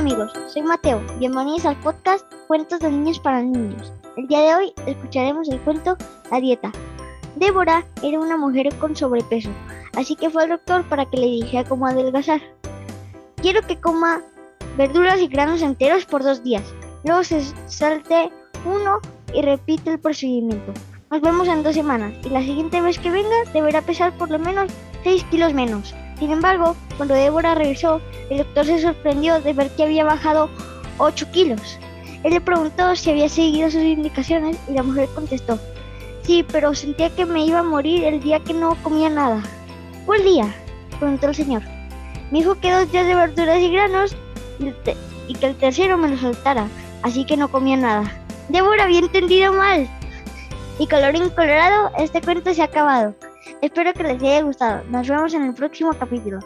amigos, soy Mateo. Bienvenidos al podcast Cuentos de Niños para Niños. El día de hoy escucharemos el cuento La Dieta. Débora era una mujer con sobrepeso, así que fue al doctor para que le dijera cómo adelgazar. Quiero que coma verduras y granos enteros por dos días. Luego se salte uno y repite el procedimiento. Nos vemos en dos semanas y la siguiente vez que venga deberá pesar por lo menos 6 kilos menos. Sin embargo, cuando Débora regresó, el doctor se sorprendió de ver que había bajado 8 kilos. Él le preguntó si había seguido sus indicaciones y la mujer contestó, sí, pero sentía que me iba a morir el día que no comía nada. ¿Cuál día? preguntó el señor. Me dijo que dos días de verduras y granos y, que el tercero me lo soltara, así que no comía nada. Débora había entendido mal. Y colorín colorado, este cuento se ha acabado. Espero que les haya gustado. Nos vemos en el próximo capítulo.